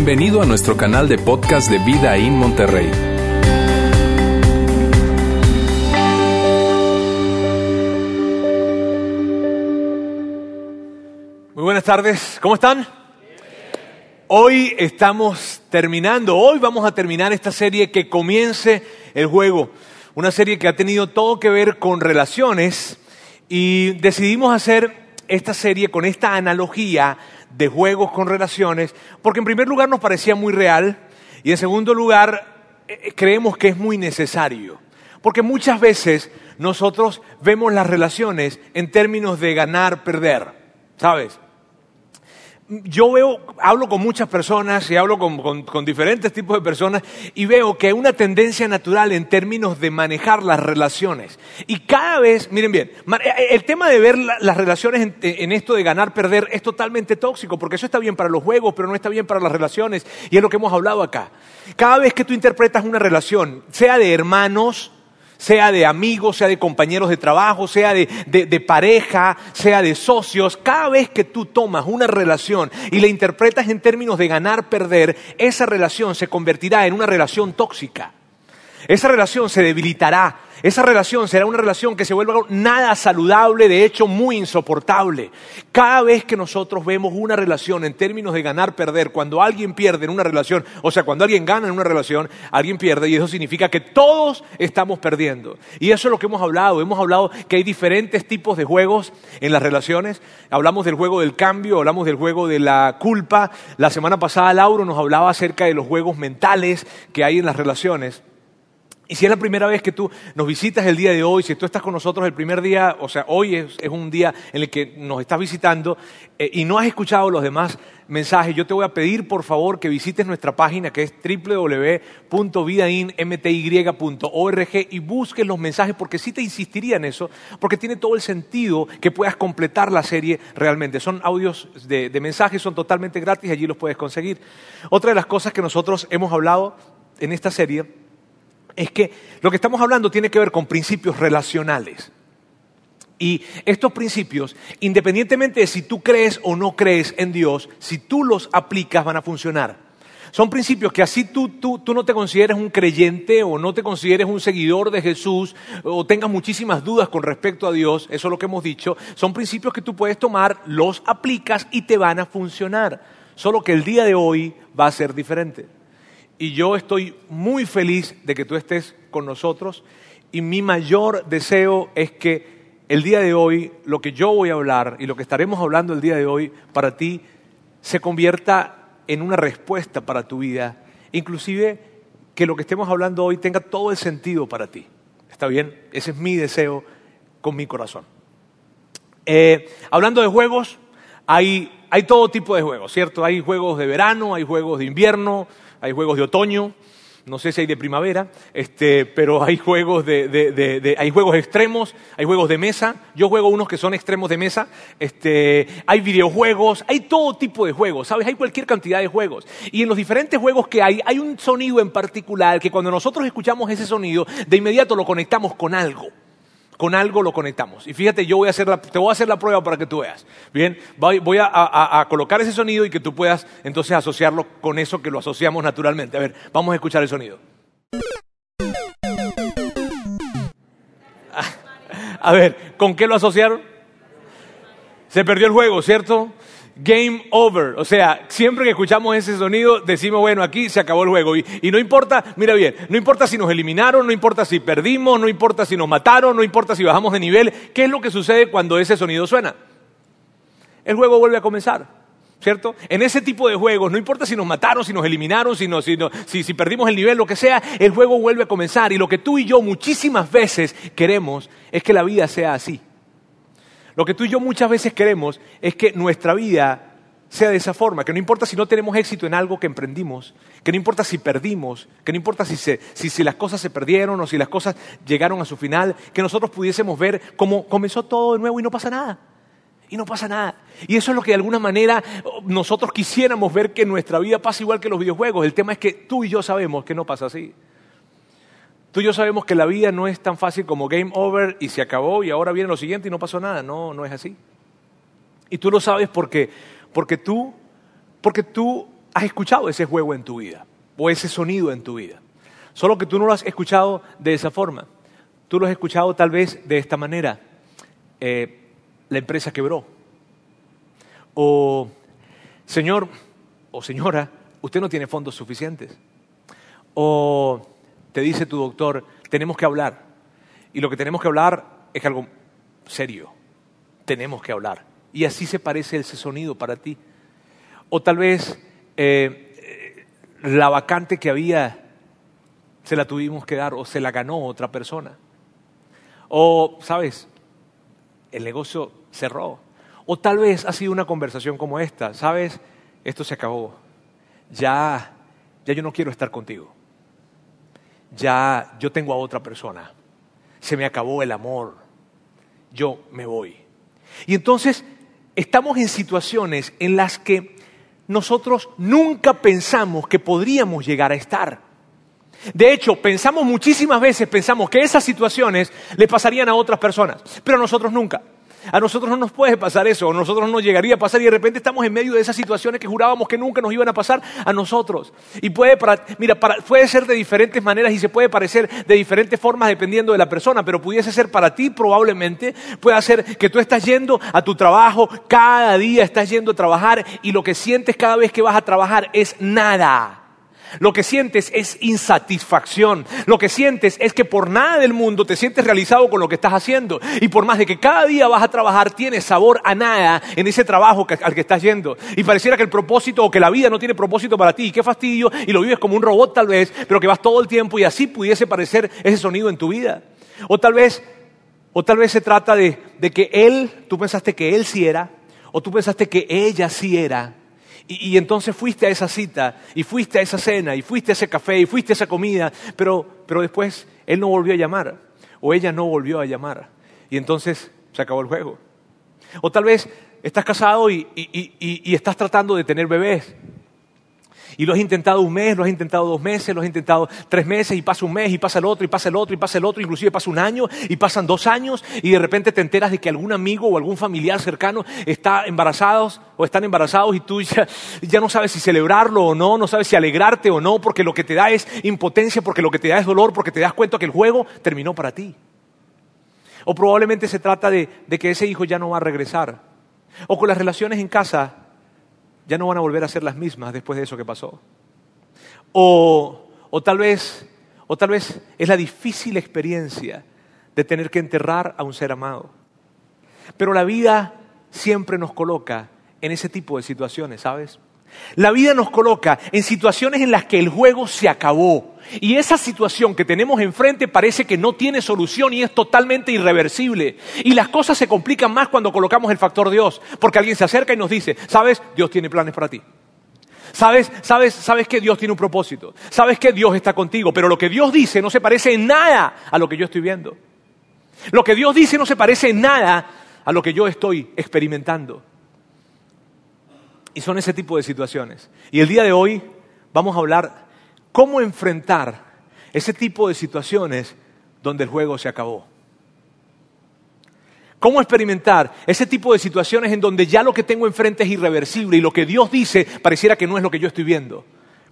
Bienvenido a nuestro canal de podcast de Vida en Monterrey. Muy buenas tardes, ¿cómo están? Hoy estamos terminando, hoy vamos a terminar esta serie que comience el juego, una serie que ha tenido todo que ver con relaciones y decidimos hacer esta serie con esta analogía de juegos con relaciones, porque en primer lugar nos parecía muy real y en segundo lugar eh, creemos que es muy necesario. Porque muchas veces nosotros vemos las relaciones en términos de ganar, perder, ¿sabes? Yo veo, hablo con muchas personas y hablo con, diferentes tipos de personas y veo que hay una tendencia natural en términos de manejar las relaciones. Y cada vez, miren bien, eh, eh, el tema de ver las relaciones en, en, esto de ganar, perder es totalmente tóxico, porque eso está bien para los juegos, pero no está bien para las relaciones, y es lo que hemos hablado acá. Cada vez que tú interpretas una relación, sea de hermanos, sea de amigos, sea de compañeros de trabajo, sea de, pareja, sea de socios, cada vez que tú tomas una relación y la interpretas en términos de ganar, perder, esa relación se convertirá en una relación tóxica. Esa relación se debilitará, esa relación será una relación que se vuelva nada saludable, de hecho muy insoportable. Cada vez que nosotros vemos una relación en términos de ganar, perder, cuando alguien pierde en una relación, o sea, cuando alguien gana en una relación, alguien pierde y eso significa que todos estamos perdiendo. Y eso es lo que hemos hablado. Hemos hablado que hay diferentes tipos de juegos en las relaciones. Hablamos del juego del cambio, hablamos del juego de la culpa. La semana pasada Lauro nos hablaba acerca de los juegos mentales que hay en las relaciones. Y si es la primera vez que tú nos visitas el día de hoy, si tú estás con nosotros el primer día, o sea, hoy es, un día en el que nos estás visitando eh, y no has escuchado los demás mensajes, yo te voy a pedir por favor que visites nuestra página que es www.vidainmty.org y busques los mensajes porque sí te insistiría en eso, porque tiene todo el sentido que puedas completar la serie realmente. Son audios de, de mensajes, son totalmente gratis, allí los puedes conseguir. Otra de las cosas que nosotros hemos hablado en esta serie es que lo que estamos hablando tiene que ver con principios relacionales. Y estos principios, independientemente de si tú crees o no crees en Dios, si tú los aplicas van a funcionar. Son principios que así tú, tú, tú, no te consideres un creyente o no te consideres un seguidor de Jesús o tengas muchísimas dudas con respecto a Dios, eso es lo que hemos dicho, son principios que tú puedes tomar, los aplicas y te van a funcionar. Solo que el día de hoy va a ser diferente y yo estoy muy feliz de que tú estés con nosotros y mi mayor deseo es que el día de hoy lo que yo voy a hablar y lo que estaremos hablando el día de hoy para ti se convierta en una respuesta para tu vida, inclusive que lo que estemos hablando hoy tenga todo el sentido para ti. ¿Está bien? Ese es mi deseo con mi corazón. Eh, hablando de juegos, hay, hay todo tipo de juegos, ¿cierto? Hay juegos de verano, hay juegos de invierno, hay juegos de otoño, no sé si hay de primavera, este, pero hay juegos, de, hay juegos extremos, hay juegos de mesa, yo juego unos que son extremos de mesa, este, hay videojuegos, hay todo tipo de juegos, ¿sabes? Hay cualquier cantidad de juegos. Y en los diferentes juegos que hay, hay un sonido en particular que cuando nosotros escuchamos ese sonido, de inmediato lo conectamos con algo con algo lo conectamos. Y fíjate, yo voy a hacer la, te voy a hacer la prueba para que tú veas. Bien, voy, a, colocar ese sonido y que tú puedas entonces asociarlo con eso que lo asociamos naturalmente. A ver, vamos a escuchar el sonido. A ver, ¿con qué lo asociaron? Se perdió el juego, ¿cierto? Game over. O sea, siempre que escuchamos ese sonido decimos, bueno, aquí se acabó el juego. Y, no importa, mira bien, no importa si nos eliminaron, no importa si perdimos, no importa si nos mataron, no importa si bajamos de nivel. ¿Qué es lo que sucede cuando ese sonido suena? El juego vuelve a comenzar. ¿Cierto? En ese tipo de juegos, no importa si nos mataron, si nos eliminaron, si, si, si perdimos el nivel, lo que sea, el juego vuelve a comenzar. Y lo que tú y yo muchísimas veces queremos es que la vida sea así. Lo que tú y yo muchas veces queremos es que nuestra vida sea de esa forma, que no importa si no tenemos éxito en algo que emprendimos, que no importa si perdimos, que no importa si, las cosas se perdieron o si las cosas llegaron a su final, que nosotros pudiésemos ver cómo comenzó todo de nuevo y no pasa nada. Y no pasa nada. Y eso es lo que de alguna manera nosotros quisiéramos ver que nuestra vida pasa igual que los videojuegos. El tema es que tú y yo sabemos que no pasa así. Tú y yo sabemos que la vida no es tan fácil como game over y se acabó y ahora viene lo siguiente y no pasó nada. No, no es así. Y tú lo sabes porque, porque tú, porque tú has escuchado ese juego en tu vida o ese sonido en tu vida. Solo que tú no lo has escuchado de esa forma. Tú lo has escuchado tal vez de esta manera. Eh, la empresa quebró. O, señor o señora, usted no tiene fondos suficientes. O te dice tu doctor, tenemos que hablar. Y lo que tenemos que hablar es algo serio. Tenemos que hablar. Y así se parece ese sonido para ti. O tal vez eh, la vacante que había se la tuvimos que dar o se la ganó otra persona. O, ¿sabes? El negocio cerró. O tal vez ha sido una conversación como esta. ¿Sabes? Esto se acabó. Ya, ya yo no quiero estar contigo. Ya yo tengo a otra persona. Se me acabó el amor. Yo me voy. Y entonces estamos en situaciones en las que nosotros nunca pensamos que podríamos llegar a estar. De hecho, pensamos muchísimas veces, pensamos que esas situaciones le pasarían a otras personas, pero a nosotros nunca. A nosotros no nos puede pasar eso, a nosotros no nos llegaría a pasar y de repente estamos en medio de esas situaciones que jurábamos que nunca nos iban a pasar a nosotros. Y puede, mira, puede ser de diferentes maneras y se puede parecer de diferentes formas dependiendo de la persona, pero pudiese ser para ti probablemente, puede ser que tú estás yendo a tu trabajo, cada día estás yendo a trabajar y lo que sientes cada vez que vas a trabajar es nada. Lo que sientes es insatisfacción. Lo que sientes es que por nada del mundo te sientes realizado con lo que estás haciendo. Y por más de que cada día vas a trabajar, tienes sabor a nada en ese trabajo al que estás yendo. Y pareciera que el propósito o que la vida no tiene propósito para ti. Y qué fastidio. Y lo vives como un robot tal vez, pero que vas todo el tiempo y así pudiese parecer ese sonido en tu vida. O tal vez, o tal vez se trata de, de que él, tú pensaste que él sí era, o tú pensaste que ella sí era y, entonces fuiste a esa cita, y fuiste a esa cena, y fuiste a ese café, y fuiste a esa comida, pero, pero después él no volvió a llamar, o ella no volvió a llamar. Y entonces se acabó el juego. O tal vez estás casado y, y estás tratando de tener bebés. Y lo has intentado un mes, lo has intentado dos meses, lo has intentado tres meses y pasa un mes y pasa el otro y pasa el otro y pasa el otro, inclusive pasa un año y pasan dos años y de repente te enteras de que algún amigo o algún familiar cercano está embarazado o están embarazados y tú ya, ya no sabes si celebrarlo o no, no sabes si alegrarte o no, porque lo que te da es impotencia, porque lo que te da es dolor, porque te das cuenta que el juego terminó para ti. O probablemente se trata de, de que ese hijo ya no va a regresar. O con las relaciones en casa ya no van a volver a ser las mismas después de eso que pasó. O, o, tal vez, o tal vez es la difícil experiencia de tener que enterrar a un ser amado. Pero la vida siempre nos coloca en ese tipo de situaciones, ¿sabes? La vida nos coloca en situaciones en las que el juego se acabó. Y esa situación que tenemos enfrente parece que no tiene solución y es totalmente irreversible. Y las cosas se complican más cuando colocamos el factor Dios, porque alguien se acerca y nos dice, ¿sabes? Dios tiene planes para ti. ¿Sabes? ¿Sabes? ¿Sabes que Dios tiene un propósito? ¿Sabes que Dios está contigo? Pero lo que Dios dice no se parece en nada a lo que yo estoy viendo. Lo que Dios dice no se parece en nada a lo que yo estoy experimentando. Y son ese tipo de situaciones. Y el día de hoy vamos a hablar cómo enfrentar ese tipo de situaciones donde el juego se acabó. ¿Cómo experimentar ese tipo de situaciones en donde ya lo que tengo enfrente es irreversible y lo que Dios dice pareciera que no es lo que yo estoy viendo?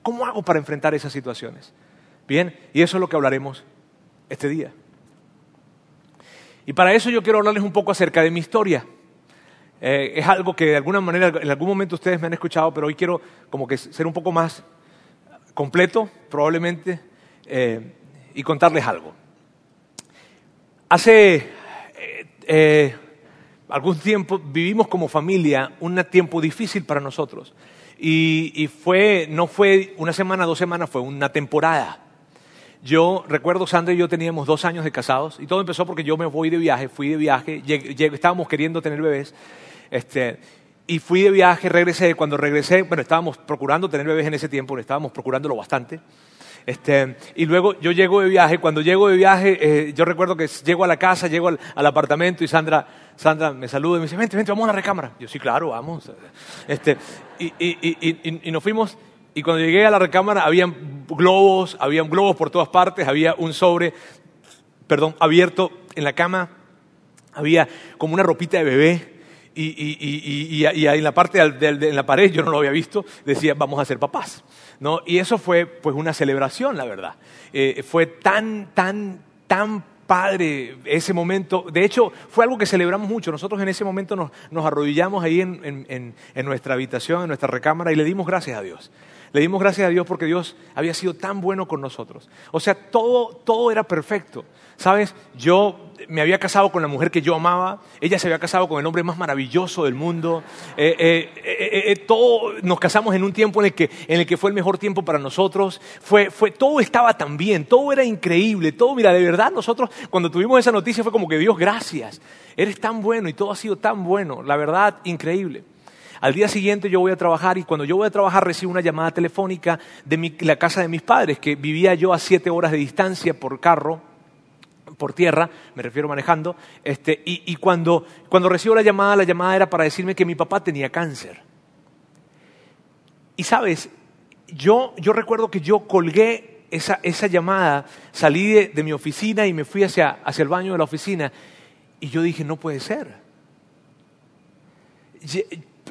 ¿Cómo hago para enfrentar esas situaciones? Bien, y eso es lo que hablaremos este día. Y para eso yo quiero hablarles un poco acerca de mi historia. Eh, es algo que de alguna manera, en algún momento ustedes me han escuchado, pero hoy quiero como que ser un poco más completo, probablemente, eh, y contarles algo. Hace eh, algún tiempo vivimos como familia un tiempo difícil para nosotros. Y, y, fue, no fue una semana, dos semanas, fue una temporada. Yo recuerdo, Sandra y yo teníamos dos años de casados y todo empezó porque yo me voy de viaje, fui de viaje, estábamos queriendo tener bebés este, y fui de viaje, regresé. Cuando regresé, bueno, estábamos procurando tener bebés en ese tiempo, estábamos procurándolo bastante. Este, y luego yo llego de viaje, cuando llego de viaje, eh, yo recuerdo que llego a la casa, llego al, apartamento y Sandra, Sandra me saluda y me dice, vente, vente, vamos a la recámara. Yo, sí, claro, vamos. Este, y, y, y, nos fuimos y cuando llegué a la recámara habían globos, habían globos por todas partes, había un sobre, perdón, abierto en la cama, había como una ropita de bebé y, y, y, y, en la parte de, en la pared, yo no lo había visto, decía, vamos a ser papás. ¿no? Y eso fue pues una celebración, la verdad. Eh, fue tan, tan, tan padre ese momento. De hecho, fue algo que celebramos mucho. Nosotros en ese momento nos, nos arrodillamos ahí en, en- en- en nuestra habitación, en nuestra recámara, y le dimos gracias a Dios. Le dimos gracias a Dios porque Dios había sido tan bueno con nosotros. O sea, todo, todo era perfecto. ¿Sabes? Yo me había casado con la mujer que yo amaba, ella se había casado con el hombre más maravilloso del mundo. Eh, eh, eh, todo, nos casamos en un tiempo en el, que, en el que fue el mejor tiempo para nosotros. Fue, fue, todo estaba tan bien, todo era increíble. Todo, mira, de verdad nosotros cuando tuvimos esa noticia fue como que Dios, gracias. Eres tan bueno y todo ha sido tan bueno. La verdad, increíble. Al día siguiente yo voy a trabajar y cuando yo voy a trabajar recibo una llamada telefónica de la casa de mis padres, que vivía yo a siete horas de distancia por carro, por tierra, me refiero manejando, este, y, y cuando, cuando recibo la llamada, la llamada era para decirme que mi papá tenía cáncer. Y sabes, yo, yo recuerdo que yo colgué esa, esa llamada, salí de, mi oficina y me fui hacia, hacia el baño de la oficina y yo dije, no puede ser.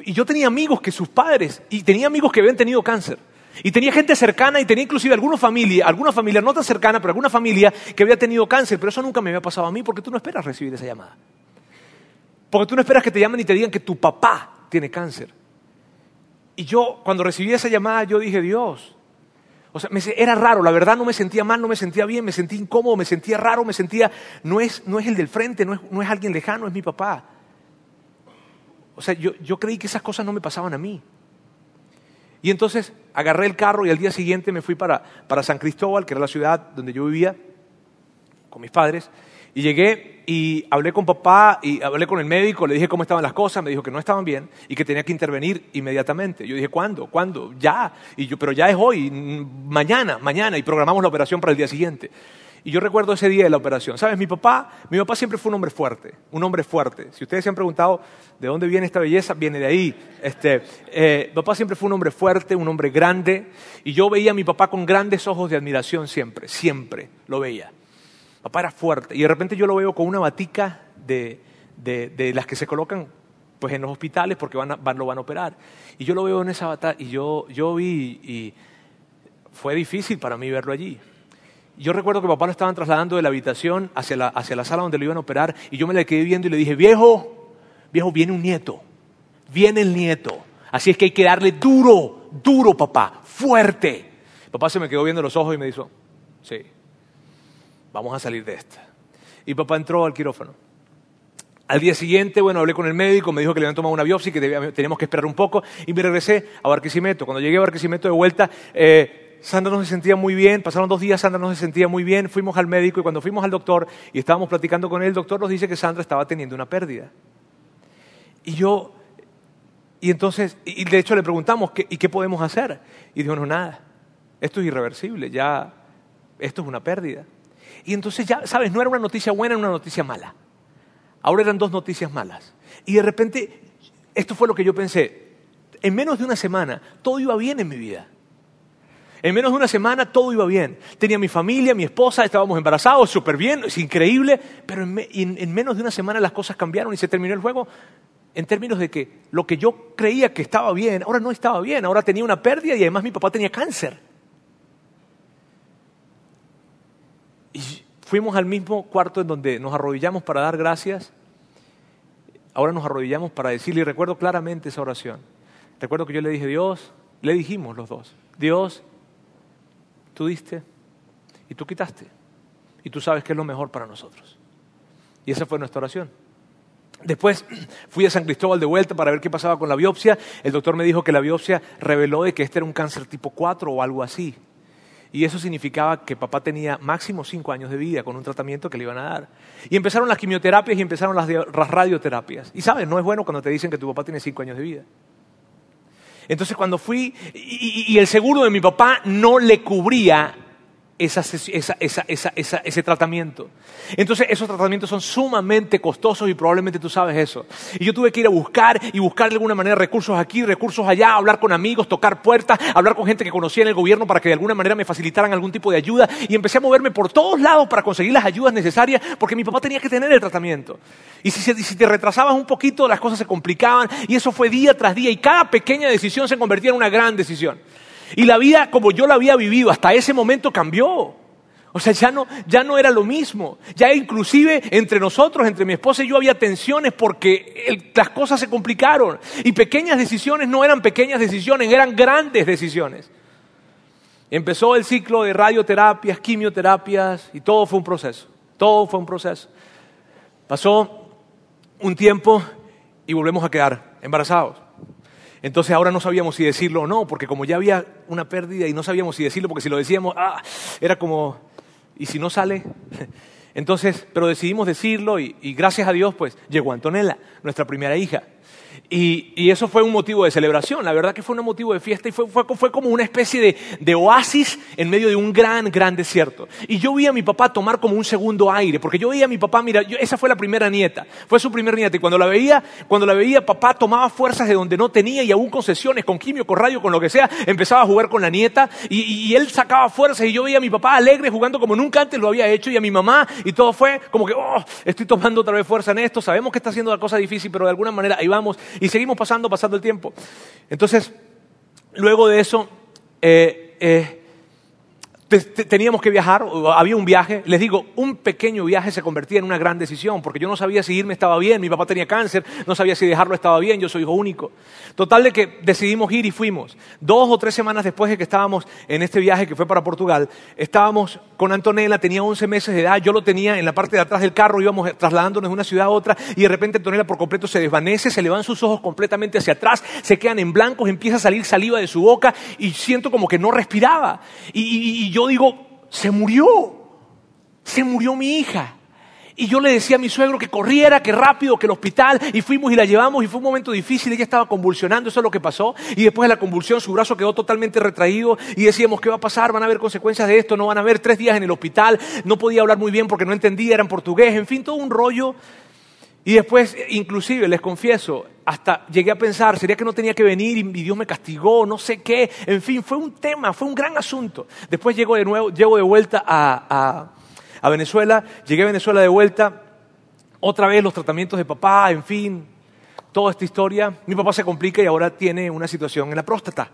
Y yo tenía amigos que sus padres, y tenía amigos que habían tenido cáncer. Y tenía gente cercana y tenía inclusive alguna familia, alguna familia no tan cercana, pero alguna familia que había tenido cáncer. Pero eso nunca me había pasado a mí porque tú no esperas recibir esa llamada. Porque tú no esperas que te llamen y te digan que tu papá tiene cáncer. Y yo, cuando recibí esa llamada, yo dije, Dios. O sea, era raro, la verdad no me sentía mal, no me sentía bien, me sentía incómodo, me sentía raro, me sentía, no es, no es el del frente, no es, no es alguien lejano, es mi papá. O sea, yo, yo creí que esas cosas no me pasaban a mí. Y entonces agarré el carro y al día siguiente me fui para, para San Cristóbal, que era la ciudad donde yo vivía, con mis padres. Y llegué y hablé con papá y hablé con el médico, le dije cómo estaban las cosas, me dijo que no estaban bien y que tenía que intervenir inmediatamente. Yo dije, ¿cuándo? ¿Cuándo? Ya. Y yo, pero ya es hoy, mañana, mañana, y programamos la operación para el día siguiente. Y yo recuerdo ese día de la operación. ¿Sabes? Mi papá, mi papá siempre fue un hombre fuerte, un hombre fuerte. Si ustedes se han preguntado de dónde viene esta belleza, viene de ahí. Este, eh, papá siempre fue un hombre fuerte, un hombre grande, y yo veía a mi papá con grandes ojos de admiración siempre, siempre lo veía. Papá era fuerte. Y de repente yo lo veo con una batica de, de- de las que se colocan pues, en los hospitales porque van a- van- lo van a operar. Y yo lo veo en esa batica y yo, yo vi y fue difícil para mí verlo allí. Yo recuerdo que papá lo estaban trasladando de la habitación hacia la, hacia la sala donde lo iban a operar y yo me le quedé viendo y le dije, viejo, viejo, viene un nieto, viene el nieto. Así es que hay que darle duro, duro, papá, fuerte. Papá se me quedó viendo los ojos y me dijo, sí, vamos a salir de esta. Y papá entró al quirófano. Al día siguiente, bueno, hablé con el médico, me dijo que le habían tomado una biopsia y que teníamos que esperar un poco, y me regresé a Barquisimeto. Cuando llegué a Barquisimeto de vuelta, eh, Sandra no se sentía muy bien, pasaron dos días, Sandra no se sentía muy bien, fuimos al médico y cuando fuimos al doctor y estábamos platicando con él, el doctor nos dice que Sandra estaba teniendo una pérdida. Y yo, y entonces, y de hecho le preguntamos, ¿qué, ¿y qué podemos hacer? Y dijo, no, nada, esto es irreversible, ya, esto es una pérdida. Y entonces ya, ¿sabes? No era una noticia buena, era una noticia mala. Ahora eran dos noticias malas. Y de repente, esto fue lo que yo pensé. En menos de una semana, todo iba bien en mi vida. En menos de una semana todo iba bien. Tenía mi familia, mi esposa, estábamos embarazados, súper bien, es increíble, pero en, me- en- en menos de una semana las cosas cambiaron y se terminó el juego en términos de que lo que yo creía que estaba bien, ahora no estaba bien, ahora tenía una pérdida y además mi papá tenía cáncer. Y fuimos al mismo cuarto en donde nos arrodillamos para dar gracias. Ahora nos arrodillamos para decirle, y recuerdo claramente esa oración. Recuerdo que yo le dije, Dios, le dijimos los dos, Dios, tú y tú quitaste. Y tú sabes que es lo mejor para nosotros. Y esa fue nuestra oración. Después fui a San Cristóbal de vuelta para ver qué pasaba con la biopsia. El doctor me dijo que la biopsia reveló de que este era un cáncer tipo 4 o algo así. Y eso significaba que papá tenía máximo cinco años de vida con un tratamiento que le iban a dar. Y empezaron las quimioterapias y empezaron las, radioterapias. Y sabes, no es bueno cuando te dicen que tu papá tiene cinco años de vida. Entonces cuando fui, y, y- el seguro de mi papá no le cubría esa, esa, esa, ese tratamiento. Entonces esos tratamientos son sumamente costosos y probablemente tú sabes eso. Y yo tuve que ir a buscar y buscar de alguna manera recursos aquí, recursos allá, hablar con amigos, tocar puertas, hablar con gente que conocía en el gobierno para que de alguna manera me facilitaran algún tipo de ayuda. Y empecé a moverme por todos lados para conseguir las ayudas necesarias porque mi papá tenía que tener el tratamiento. Y si, si te retrasabas un poquito, las cosas se complicaban y eso fue día tras día y cada pequeña decisión se convertía en una gran decisión. Y la vida como yo la había vivido hasta ese momento cambió. O sea, ya no, ya no era lo mismo. Ya inclusive entre nosotros, entre mi esposa y yo, había tensiones porque las cosas se complicaron. Y pequeñas decisiones no eran pequeñas decisiones, eran grandes decisiones. Empezó el ciclo de radioterapias, quimioterapias y todo fue un proceso. Todo fue un proceso. Pasó un tiempo y volvemos a quedar embarazados. Entonces ahora no sabíamos si decirlo o no, porque como ya había una pérdida y no sabíamos si decirlo, porque si lo decíamos, ah, era como, ¿y si no sale? Entonces, pero decidimos decirlo y, y gracias a Dios, pues llegó Antonella, nuestra primera hija. Y, eso fue un motivo de celebración, la verdad que fue un motivo de fiesta y fue, como una especie de, oasis en medio de un gran, gran desierto. Y yo vi a mi papá tomar como un segundo aire, porque yo veía a mi papá, mira, esa fue la primera nieta, fue su primera nieta, y cuando la veía, cuando la veía, papá tomaba fuerzas de donde no tenía y aún concesiones, con quimio, con radio, con lo que sea, empezaba a jugar con la nieta y, él sacaba fuerzas y yo veía a mi papá alegre jugando como nunca antes lo había hecho y a mi mamá y todo fue como que, oh, estoy tomando otra vez fuerza en esto, sabemos que está haciendo la cosa difícil, pero de alguna manera ahí vamos y seguimos pasando, pasando el tiempo. Entonces, luego de eso, eh, eh, teníamos que viajar, había un viaje, les digo, un pequeño viaje se convertía en una gran decisión, porque yo no sabía si irme estaba bien, mi papá tenía cáncer, no sabía si dejarlo estaba bien, yo soy hijo único. Total de que decidimos ir y fuimos. Dos o tres semanas después de que estábamos en este viaje que fue para Portugal, estábamos con Antonella, tenía 11 meses de edad, yo lo tenía en la parte de atrás del carro, íbamos trasladándonos de una ciudad a otra, y de repente Antonella por completo se desvanece, se le van sus ojos completamente hacia atrás, se quedan en blancos, empieza a salir saliva de su boca, y siento como que no respiraba. y yo digo, se murió, se murió mi hija. Y yo le decía a mi suegro que corriera, que rápido, que el hospital, y fuimos y la llevamos, y fue un momento difícil, ella estaba convulsionando, eso es lo que pasó, y después de la convulsión su brazo quedó totalmente retraído, y decíamos, ¿qué va a pasar? ¿Van a haber consecuencias de esto? ¿No van a haber tres días en el hospital? No podía hablar muy bien porque no entendía, era en portugués, en fin, todo un rollo. Y después, inclusive, les confieso, hasta llegué a pensar, ¿sería que no tenía que venir y Dios me castigó? No sé qué. En fin, fue un tema, fue un gran asunto. Después llego de nuevo, llego de vuelta a, a Venezuela, llegué a Venezuela de vuelta, otra vez los tratamientos de papá, en fin, toda esta historia. Mi papá se complica y ahora tiene una situación en la próstata.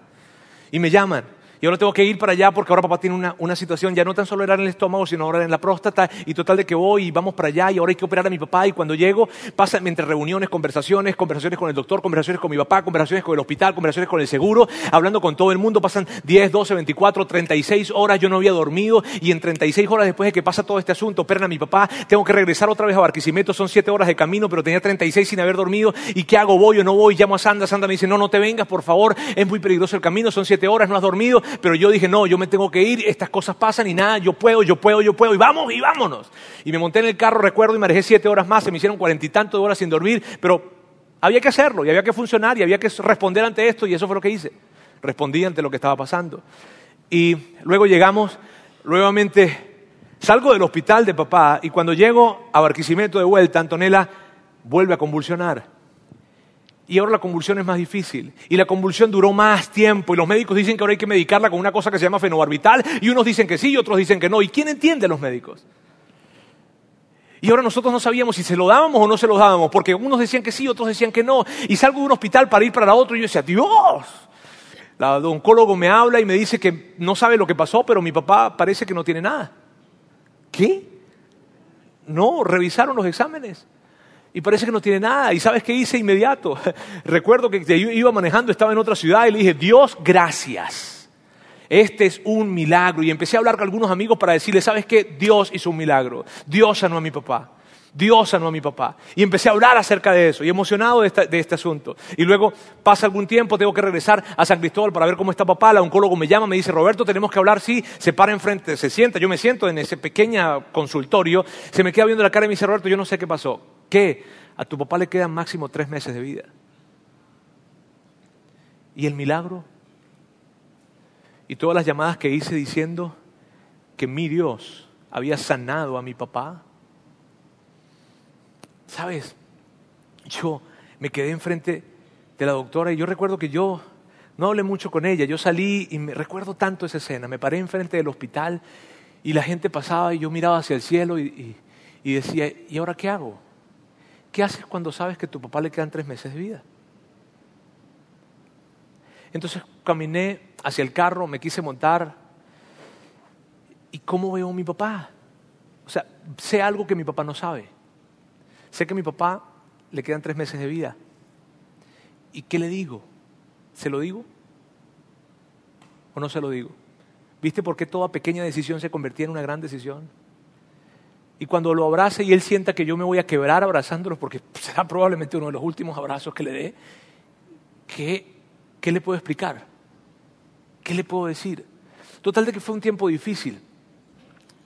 Y me llaman y ahora tengo que ir para allá porque ahora papá tiene una, una, situación, ya no tan solo era en el estómago, sino ahora en la próstata, y total de que voy y vamos para allá, y ahora hay que operar a mi papá, y cuando llego, pasan entre reuniones, conversaciones, conversaciones con el doctor, conversaciones con mi papá, conversaciones con el hospital, conversaciones con el seguro, hablando con todo el mundo, pasan 10, 12, 24, 36 horas, yo no había dormido, y en 36 horas después de que pasa todo este asunto, operan a mi papá, tengo que regresar otra vez a Barquisimeto, son 7 horas de camino, pero tenía 36 sin haber dormido, ¿y qué hago? ¿Voy o no voy? Llamo a Sandra, Sandra me dice, no, no te vengas, por favor, es muy peligroso el camino, son 7 horas, no has dormido, pero yo dije, no, yo me tengo que ir, estas cosas pasan y nada, yo puedo, yo puedo, yo puedo, y vamos, y vámonos. Y me monté en el carro, recuerdo, y me dejé siete horas más, se me hicieron cuarenta y tantos horas sin dormir, pero había que hacerlo, y había que funcionar, y había que responder ante esto, y eso fue lo que hice. Respondí ante lo que estaba pasando. Y luego llegamos, nuevamente, salgo del hospital de papá, y cuando llego a Barquisimeto de vuelta, Antonella vuelve a convulsionar y ahora la convulsión es más difícil. Y la convulsión duró más tiempo. Y los médicos dicen que ahora hay que medicarla con una cosa que se llama fenobarbital. Y unos dicen que sí y otros dicen que no. ¿Y quién entiende a los médicos? Y ahora nosotros no sabíamos si se lo dábamos o no se lo dábamos. Porque unos decían que sí, otros decían que no. Y salgo de un hospital para ir para otro y yo decía, Dios. La oncólogo me habla y me dice que no sabe lo que pasó, pero mi papá parece que no tiene nada. ¿Qué? No, revisaron los exámenes y parece que no tiene nada. ¿Y sabes qué hice inmediato? Recuerdo que iba manejando, estaba en otra ciudad y le dije, Dios, gracias. Este es un milagro. Y empecé a hablar con algunos amigos para decirle, ¿sabes qué? Dios hizo un milagro. Dios sanó a mi papá. Dios sanó a mi papá. Y empecé a hablar acerca de eso y emocionado de, este asunto. Y luego pasa algún tiempo, tengo que regresar a San Cristóbal para ver cómo está papá. La oncólogo me llama, me dice, Roberto, tenemos que hablar. Sí, se para enfrente, se sienta. Yo me siento en ese pequeño consultorio. Se me queda viendo la cara y me dice, Roberto, yo no sé qué pasó. ¿Qué? A tu papá le quedan máximo tres meses de vida. ¿Y el milagro? Y todas las llamadas que hice diciendo que mi Dios había sanado a mi papá. ¿Sabes? Yo me quedé enfrente de la doctora y yo recuerdo que yo no hablé mucho con ella. Yo salí y me recuerdo tanto esa escena. Me paré enfrente del hospital y la gente pasaba y yo miraba hacia el cielo y, y decía, ¿y ahora qué hago? ¿Qué haces cuando sabes que a tu papá le quedan tres meses de vida? Entonces caminé hacia el carro, me quise montar. ¿Y cómo veo a mi papá? O sea, sé algo que mi papá no sabe. Sé que a mi papá le quedan tres meses de vida. ¿Y qué le digo? ¿Se lo digo? ¿O no se lo digo? ¿Viste por qué toda pequeña decisión se convertía en una gran decisión? Y cuando lo abrace y él sienta que yo me voy a quebrar abrazándolo, porque será probablemente uno de los últimos abrazos que le dé, ¿qué, qué le puedo explicar? ¿Qué le puedo decir? Total de que fue un tiempo difícil.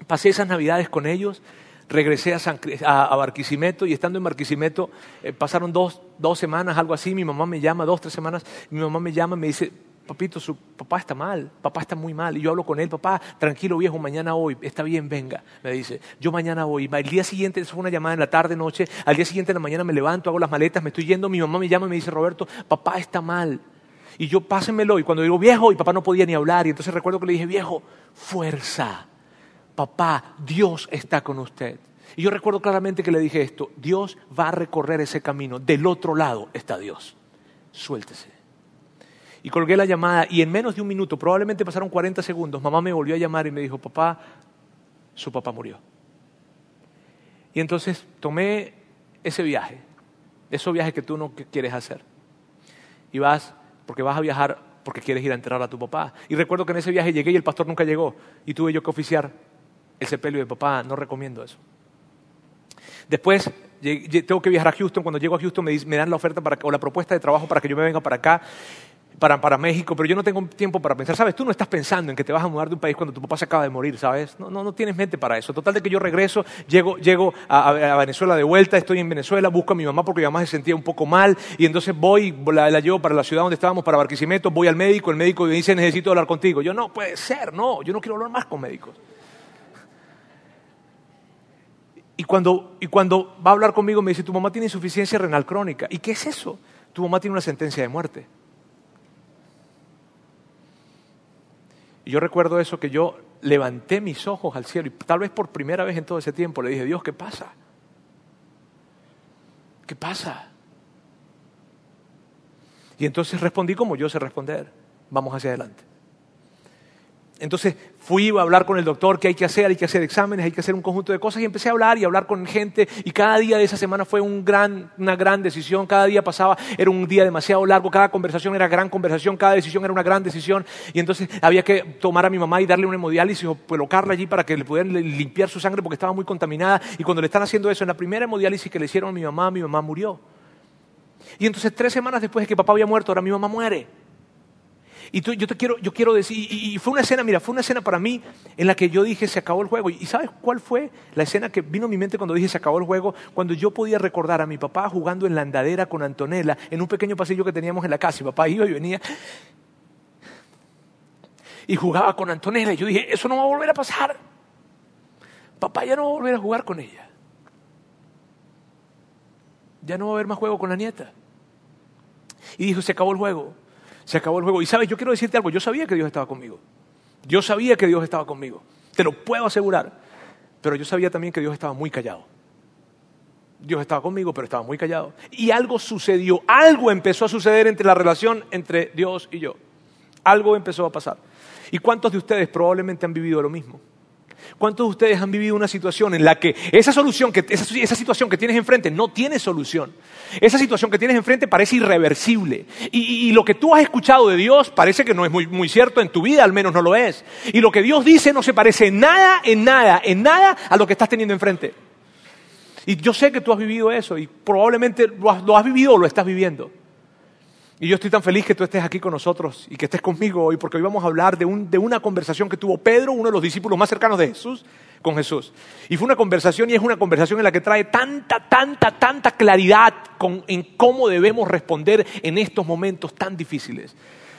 Pasé esas navidades con ellos, regresé a, Barquisimeto y estando en Barquisimeto eh, pasaron dos, dos semanas, algo así, mi mamá me llama, dos, tres semanas, mi mamá me llama y me dice, papito, su papá está mal, papá está muy mal. Y yo hablo con él, papá, tranquilo viejo, mañana hoy, está bien, venga, me dice, yo mañana voy. El día siguiente, eso fue una llamada en la tarde, noche, al día siguiente en la mañana me levanto, hago las maletas, me estoy yendo, mi mamá me llama y me dice, Roberto, papá está mal. Y yo pásenmelo, y cuando digo viejo, y papá no podía ni hablar, y entonces recuerdo que le dije, viejo, fuerza, papá, Dios está con usted. Y yo recuerdo claramente que le dije esto, Dios va a recorrer ese camino, del otro lado está Dios, suéltese. Y colgué la llamada y en menos de un minuto, probablemente pasaron 40 segundos, mamá me volvió a llamar y me dijo, papá, su papá murió. Y entonces tomé ese viaje, ese viaje que tú no quieres hacer. Y vas, porque vas a viajar porque quieres ir a enterrar a tu papá. Y recuerdo que en ese viaje llegué y el pastor nunca llegó. Y tuve yo que oficiar el sepelio de papá. No recomiendo eso. Después tengo que viajar a Houston. Cuando llego a Houston me, dan la oferta o la propuesta de trabajo para que yo me venga para acá para, para, México, pero yo no tengo tiempo para pensar. ¿Sabes? Tú no estás pensando en que te vas a mudar de un país cuando tu papá se acaba de morir, ¿sabes? No, no, tienes mente para eso. Total de que yo regreso, llego, llego a, a, Venezuela de vuelta, estoy en Venezuela, busco a mi mamá porque mi mamá se sentía un poco mal y entonces voy, la, la llevo para la ciudad donde estábamos, para Barquisimeto, voy al médico, el médico me dice necesito hablar contigo. Yo no, puede ser, no, yo no quiero hablar más con médicos. Y cuando, y cuando va a hablar conmigo me dice, tu mamá tiene insuficiencia renal crónica. ¿Y qué es eso? Tu mamá tiene una sentencia de muerte. Y yo recuerdo eso que yo levanté mis ojos al cielo y tal vez por primera vez en todo ese tiempo le dije, Dios, ¿qué pasa? ¿Qué pasa? Y entonces respondí como yo sé responder. Vamos hacia adelante. Entonces fui a hablar con el doctor qué hay que hacer, hay que hacer exámenes, hay que hacer un conjunto de cosas y empecé a hablar y hablar con gente y cada día de esa semana fue una gran decisión, cada día pasaba, era un día demasiado largo, cada conversación era gran conversación, cada decisión era una gran decisión y entonces había que tomar a mi mamá y darle una hemodiálisis o colocarla allí para que le pudieran limpiar su sangre porque estaba muy contaminada y cuando le están haciendo eso, en la primera hemodiálisis que le hicieron a mi mamá, mi mamá murió. Y entonces tres semanas después de que papá había muerto, ahora mi mamá muere. Y yo te quiero, yo quiero decir, y, fue una escena, mira, fue una escena para mí en la que yo dije, se acabó el juego. ¿Y sabes cuál fue la escena que vino a mi mente cuando dije, se acabó el juego? Cuando yo podía recordar a mi papá jugando en la andadera con Antonella en un pequeño pasillo que teníamos en la casa. Y papá iba y venía y jugaba con Antonella. Y yo dije, eso no va a volver a pasar. Papá ya no va a volver a jugar con ella. Ya no va a haber más juego con la nieta. Y dijo, se acabó el juego se acabó el juego. Y sabes, yo quiero decirte algo, yo sabía que Dios estaba conmigo. Yo sabía que Dios estaba conmigo. Te lo puedo asegurar. Pero yo sabía también que Dios estaba muy callado. Dios estaba conmigo, pero estaba muy callado. Y algo sucedió, algo empezó a suceder entre la relación entre Dios y yo. Algo empezó a pasar. ¿Y cuántos de ustedes probablemente han vivido lo mismo? ¿Cuántos de ustedes han vivido una situación en la que esa solución, que, esa, situación que tienes enfrente no tiene solución? Esa situación que tienes enfrente parece irreversible. Y, lo que tú has escuchado de Dios parece que no es muy, muy, cierto en tu vida, al menos no lo es. Y lo que Dios dice no se parece en nada, en nada, en nada a lo que estás teniendo enfrente. Y yo sé que tú has vivido eso y probablemente lo has vivido o lo estás viviendo. Y yo estoy tan feliz que tú estés aquí con nosotros y que estés conmigo hoy, porque hoy vamos a hablar de, una conversación que tuvo Pedro, uno de los discípulos más cercanos de Jesús, con Jesús. Y fue una conversación y es una conversación en la que trae tanta, tanta, tanta claridad en cómo debemos responder en estos momentos tan difíciles.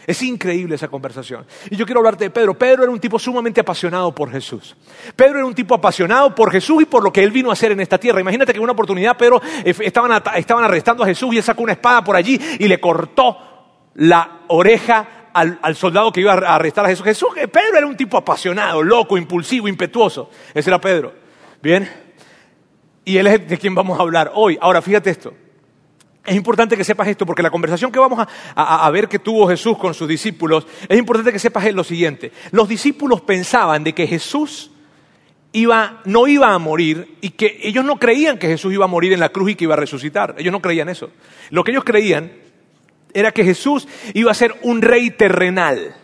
Es increíble esa conversación. Y yo quiero hablarte de Pedro. Pedro era un tipo sumamente apasionado por Jesús. Pedro era un tipo apasionado por Jesús y por lo que él vino a hacer en esta tierra. Imagínate que en una oportunidad Pedro eh, estaban, estaban arrestando a Jesús y él sacó una espada por allí y le cortó la oreja al, al, soldado que iba a arrestar a Jesús. Jesús. Eh, Pedro era un tipo apasionado, loco, impulsivo, impetuoso. Ese era Pedro. Bien. Y él es de quien vamos a hablar hoy. Ahora, fíjate esto. Es importante que sepas esto, porque la conversación que vamos a, ver que tuvo Jesús con sus discípulos, es importante que sepas lo siguiente. Los discípulos pensaban de que Jesús iba, no iba a morir y que ellos no creían que Jesús iba a morir en la cruz y que iba a resucitar. Ellos no creían eso. Lo que ellos creían era que Jesús iba a ser un rey terrenal,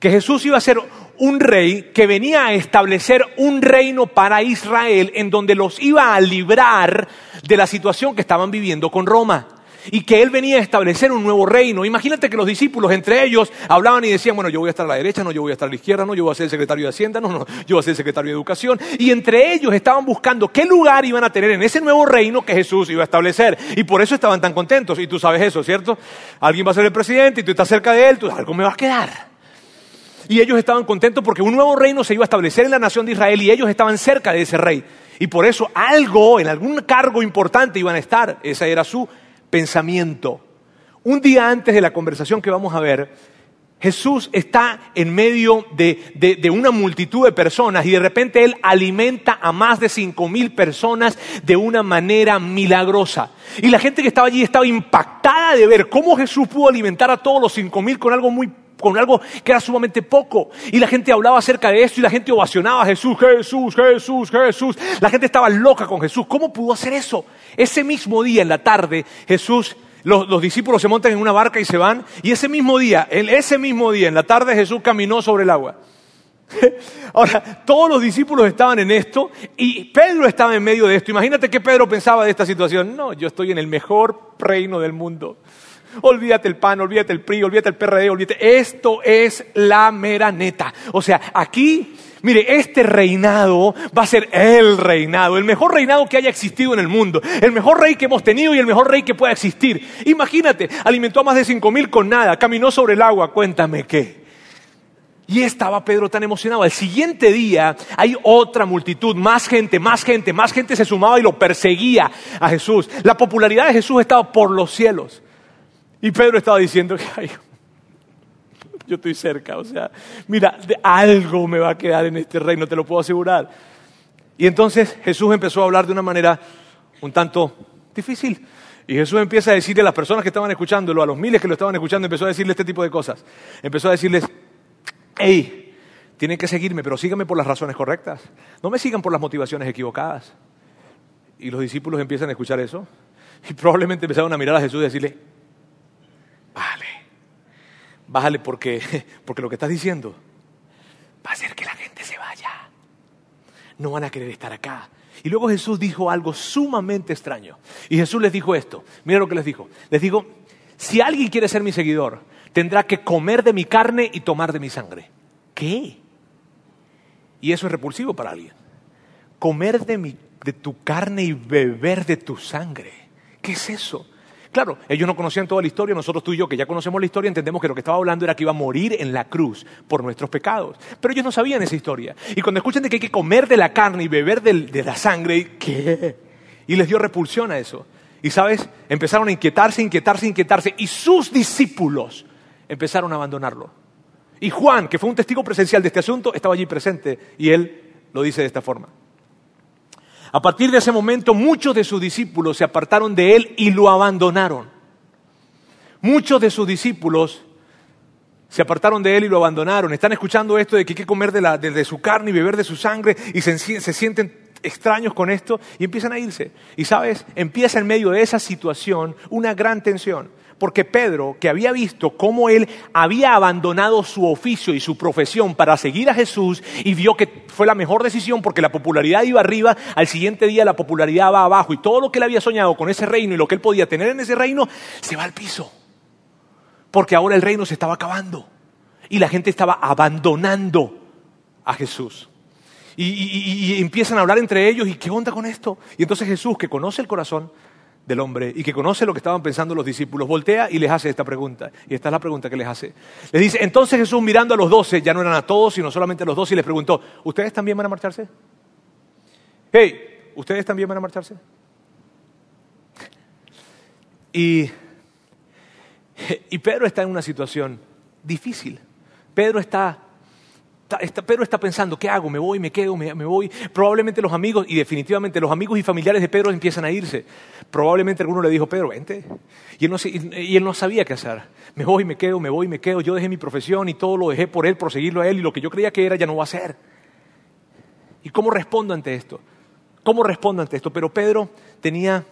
que Jesús iba a ser un rey que venía a establecer un reino para Israel en donde los iba a librar de la situación que estaban viviendo con Roma y que él venía a establecer un nuevo reino. Imagínate que los discípulos entre ellos hablaban y decían, bueno, yo voy a estar a la derecha, no, yo voy a estar a la izquierda, no, yo voy a ser el secretario de Hacienda, no, no, yo voy a ser el secretario de Educación. Y entre ellos estaban buscando qué lugar iban a tener en ese nuevo reino que Jesús iba a establecer. Y por eso estaban tan contentos. Y tú sabes eso, ¿cierto? Alguien va a ser el presidente y tú estás cerca de él, tú algo me vas a quedar. Y ellos estaban contentos porque un nuevo reino se iba a establecer en la nación de Israel y ellos estaban cerca de ese rey. Y por eso algo, en algún cargo importante iban a estar. Ese era su pensamiento. Un día antes de la conversación que vamos a ver, Jesús está en medio de, una multitud de personas y de repente Él alimenta a más de cinco mil personas de una manera milagrosa. Y la gente que estaba allí estaba impactada de ver cómo Jesús pudo alimentar a todos los cinco mil con algo muy con algo que era sumamente poco. Y la gente hablaba acerca de esto y la gente ovacionaba a Jesús, Jesús, Jesús, Jesús. La gente estaba loca con Jesús. ¿Cómo pudo hacer eso? Ese mismo día, en la tarde, Jesús los, discípulos se montan en una barca y se van. Y ese mismo día, en ese mismo día, en la tarde, Jesús caminó sobre el agua. Ahora, todos los discípulos estaban en esto y Pedro estaba en medio de esto. Imagínate qué Pedro pensaba de esta situación. No, yo estoy en el mejor reino del mundo. Olvídate el PAN, olvídate el PRI, olvídate el PRD, olvídate. Esto es la mera neta. O sea, aquí Mire, este reinado va a ser el reinado, el mejor reinado que haya existido en el mundo, el mejor rey que hemos tenido y el mejor rey que pueda existir. Imagínate, alimentó a más de cinco mil con nada, caminó sobre el agua, cuéntame qué. Y estaba Pedro tan emocionado. Al siguiente día hay otra multitud, más gente, más gente, más gente se sumaba y lo perseguía a Jesús. La popularidad de Jesús estaba por los cielos. Y Pedro estaba diciendo, ay, yo estoy cerca, o sea, mira, de algo me va a quedar en este reino, te lo puedo asegurar. Y entonces Jesús empezó a hablar de una manera un tanto difícil. Y Jesús empieza a decirle a las personas que estaban escuchándolo, a los miles que lo estaban escuchando, empezó a decirle este tipo de cosas. Empezó a decirles, hey, tienen que seguirme, pero síganme por las razones correctas. No me sigan por las motivaciones equivocadas. Y los discípulos empiezan a escuchar eso. Y probablemente empezaron a mirar a Jesús y decirle, bájale porque, porque lo que estás diciendo va a hacer que la gente se vaya. No van a querer estar acá. Y luego Jesús dijo algo sumamente extraño. Y Jesús les dijo esto. Mira lo que les dijo. Les digo, si alguien quiere ser mi seguidor, tendrá que comer de mi carne y tomar de mi sangre. ¿Qué? Y eso es repulsivo para alguien. Comer de, mi, de tu carne y beber de tu sangre. ¿Qué es eso? Claro, ellos no conocían toda la historia, nosotros tú y yo, que ya conocemos la historia, entendemos que lo que estaba hablando era que iba a morir en la cruz por nuestros pecados. Pero ellos no sabían esa historia. Y cuando escuchan de que hay que comer de la carne y beber de, la sangre, ¿qué? Y les dio repulsión a eso. Y sabes, empezaron a inquietarse, inquietarse, inquietarse. Y sus discípulos empezaron a abandonarlo. Y Juan, que fue un testigo presencial de este asunto, estaba allí presente. Y él lo dice de esta forma. A partir de ese momento muchos de sus discípulos se apartaron de él y lo abandonaron. Muchos de sus discípulos se apartaron de él y lo abandonaron. Están escuchando esto de que hay que comer de, su carne y beber de su sangre y se, se sienten extraños con esto y empiezan a irse. Y sabes, empieza en medio de esa situación una gran tensión porque Pedro, que había visto cómo él había abandonado su oficio y su profesión para seguir a Jesús y vio que fue la mejor decisión porque la popularidad iba arriba, al siguiente día la popularidad va abajo y todo lo que él había soñado con ese reino y lo que él podía tener en ese reino se va al piso. Porque ahora el reino se estaba acabando y la gente estaba abandonando a Jesús. Y, empiezan a hablar entre ellos y qué onda con esto. Y entonces Jesús, que conoce el corazón, del hombre y que conoce lo que estaban pensando los discípulos, voltea y les hace esta pregunta. Y esta es la pregunta que les hace. Les dice, entonces Jesús mirando a los doce, ya no eran a todos, sino solamente a los doce, y les preguntó, ¿ustedes también van a marcharse? Hey, ¿ustedes también van a marcharse? Y, y Pedro está en una situación difícil. Pedro está, Pedro está pensando, ¿qué hago? ¿Me voy? ¿Me quedo? Me, voy? Probablemente los amigos, y definitivamente los amigos y familiares de Pedro empiezan a irse. Probablemente alguno le dijo, Pedro, vente. Y él, no, y él no sabía qué hacer. Me voy, me quedo, me voy, me quedo. Yo dejé mi profesión y todo lo dejé por él, por seguirlo a él, y lo que yo creía que era ya no va a ser. ¿Y cómo respondo ante esto? ¿Cómo respondo ante esto? Pero Pedro tenía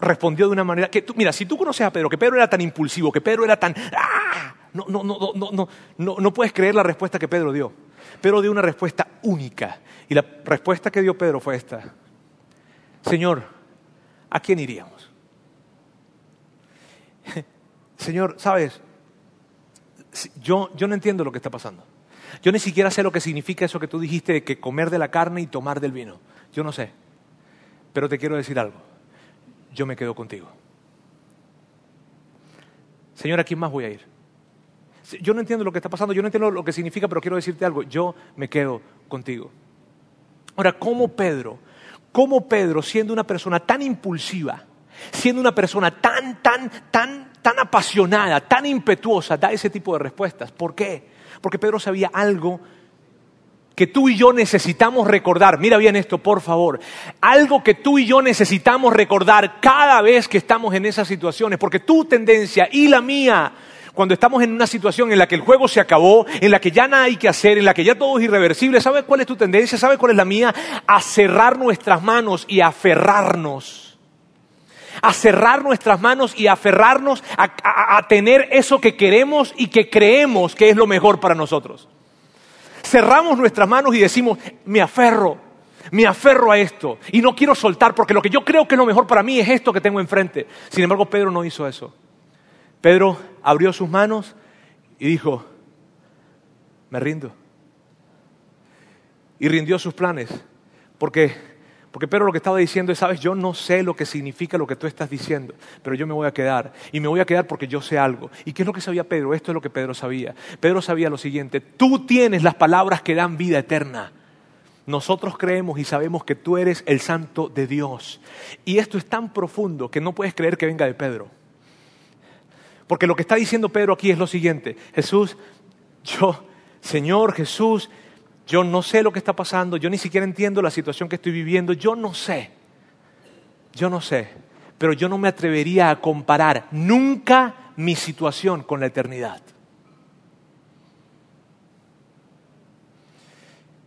respondió de una manera que, tú, mira, si tú conoces a Pedro, que Pedro era tan impulsivo, que Pedro era tan... ¡ah! No, no, no, no, no, no, no puedes creer la respuesta que Pedro dio. Pedro dio una respuesta única. Y la respuesta que dio Pedro fue esta. Señor, ¿a quién iríamos? Señor, ¿sabes? Yo, yo no entiendo lo que está pasando. Yo ni siquiera sé lo que significa eso que tú dijiste de que comer de la carne y tomar del vino. Yo no sé. Pero te quiero decir algo yo me quedo contigo. Señor, ¿a quién más voy a ir? Yo no entiendo lo que está pasando, yo no entiendo lo que significa, pero quiero decirte algo, yo me quedo contigo. Ahora, ¿cómo Pedro, cómo Pedro, siendo una persona tan impulsiva, siendo una persona tan, tan, tan, tan apasionada, tan impetuosa, da ese tipo de respuestas? ¿Por qué? Porque Pedro sabía algo que tú y yo necesitamos recordar. Mira bien esto, por favor. Algo que tú y yo necesitamos recordar cada vez que estamos en esas situaciones, porque tu tendencia y la mía, cuando estamos en una situación en la que el juego se acabó, en la que ya nada hay que hacer, en la que ya todo es irreversible, ¿sabes cuál es tu tendencia? ¿Sabes cuál es la mía? A cerrar nuestras manos y aferrarnos. A cerrar nuestras manos y aferrarnos a, a tener eso que queremos y que creemos que es lo mejor para nosotros cerramos nuestras manos y decimos, me aferro, me aferro a esto y no quiero soltar porque lo que yo creo que es lo mejor para mí es esto que tengo enfrente. Sin embargo, Pedro no hizo eso. Pedro abrió sus manos y dijo, me rindo. Y rindió sus planes, porque porque Pedro lo que estaba diciendo es, sabes, yo no sé lo que significa lo que tú estás diciendo, pero yo me voy a quedar. Y me voy a quedar porque yo sé algo. ¿Y qué es lo que sabía Pedro? Esto es lo que Pedro sabía. Pedro sabía lo siguiente, tú tienes las palabras que dan vida eterna. Nosotros creemos y sabemos que tú eres el santo de Dios. Y esto es tan profundo que no puedes creer que venga de Pedro. Porque lo que está diciendo Pedro aquí es lo siguiente, Jesús, yo, Señor Jesús, yo no sé lo que está pasando, yo ni siquiera entiendo la situación que estoy viviendo, yo no sé, yo no sé, pero yo no me atrevería a comparar nunca mi situación con la eternidad.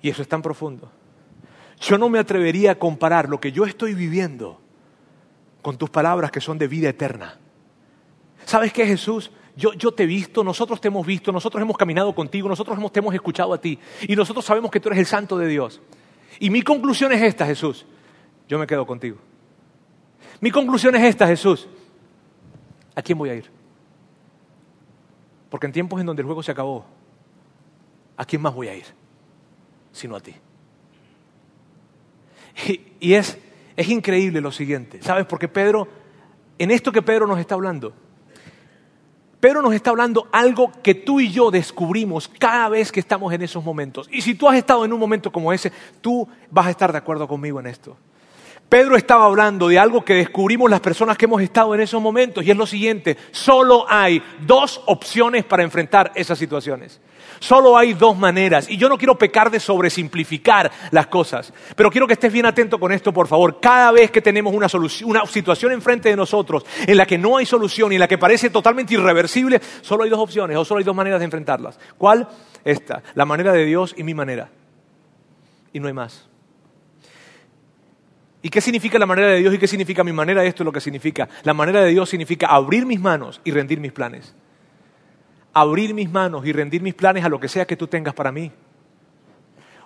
Y eso es tan profundo. Yo no me atrevería a comparar lo que yo estoy viviendo con tus palabras que son de vida eterna. ¿Sabes qué, Jesús? yo, te he visto, nosotros te hemos visto, nosotros hemos caminado contigo, nosotros hemos, te hemos escuchado a ti y nosotros sabemos que tú eres el santo de Dios. Y mi conclusión es esta, Jesús, yo me quedo contigo. Mi conclusión es esta, Jesús, ¿a quién voy a ir? Porque en tiempos en donde el juego se acabó, ¿a quién más voy a ir? Sino a ti. Y, y es, es increíble lo siguiente, ¿sabes? Porque Pedro, en esto que Pedro nos está hablando, Pedro nos está hablando algo que tú y yo descubrimos cada vez que estamos en esos momentos. Y si tú has estado en un momento como ese, tú vas a estar de acuerdo conmigo en esto. Pedro estaba hablando de algo que descubrimos las personas que hemos estado en esos momentos y es lo siguiente, solo hay dos opciones para enfrentar esas situaciones. Solo hay dos maneras. Y yo no quiero pecar de sobresimplificar las cosas. Pero quiero que estés bien atento con esto, por favor. Cada vez que tenemos una, una situación enfrente de nosotros en la que no hay solución y en la que parece totalmente irreversible, solo hay dos opciones o solo hay dos maneras de enfrentarlas. ¿Cuál? Esta. La manera de Dios y mi manera. Y no hay más. ¿Y qué significa la manera de Dios y qué significa mi manera? Esto es lo que significa. La manera de Dios significa abrir mis manos y rendir mis planes abrir mis manos y rendir mis planes a lo que sea que tú tengas para mí.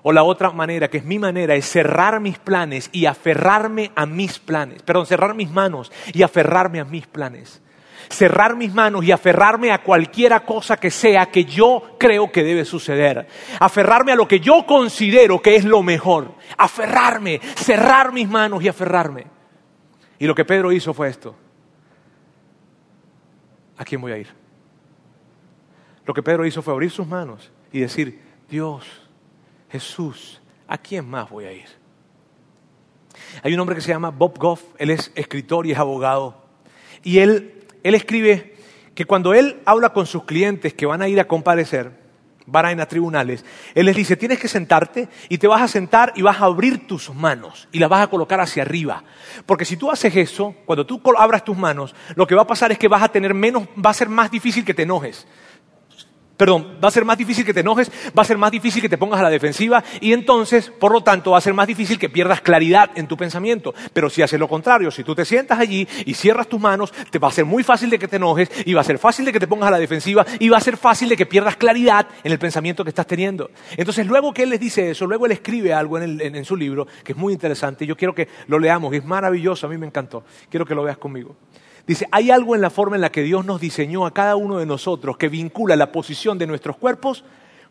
O la otra manera, que es mi manera, es cerrar mis planes y aferrarme a mis planes. Perdón, cerrar mis manos y aferrarme a mis planes. Cerrar mis manos y aferrarme a cualquiera cosa que sea que yo creo que debe suceder. Aferrarme a lo que yo considero que es lo mejor. Aferrarme, cerrar mis manos y aferrarme. Y lo que Pedro hizo fue esto. ¿A quién voy a ir? Lo que Pedro hizo fue abrir sus manos y decir, Dios, Jesús, ¿a quién más voy a ir? Hay un hombre que se llama Bob Goff, él es escritor y es abogado. Y él, él escribe que cuando él habla con sus clientes que van a ir a comparecer, van a ir a tribunales, él les dice, tienes que sentarte y te vas a sentar y vas a abrir tus manos y las vas a colocar hacia arriba. Porque si tú haces eso, cuando tú abras tus manos, lo que va a pasar es que vas a tener menos, va a ser más difícil que te enojes. Perdón, va a ser más difícil que te enojes, va a ser más difícil que te pongas a la defensiva y entonces, por lo tanto, va a ser más difícil que pierdas claridad en tu pensamiento. Pero si haces lo contrario, si tú te sientas allí y cierras tus manos, te va a ser muy fácil de que te enojes y va a ser fácil de que te pongas a la defensiva y va a ser fácil de que pierdas claridad en el pensamiento que estás teniendo. Entonces, luego que él les dice eso, luego él escribe algo en, su libro que es muy interesante. Yo quiero que lo leamos, es maravilloso, a mí me encantó. Quiero que lo veas conmigo. Dice, hay algo en la forma en la que Dios nos diseñó a cada uno de nosotros que vincula la posición de nuestros cuerpos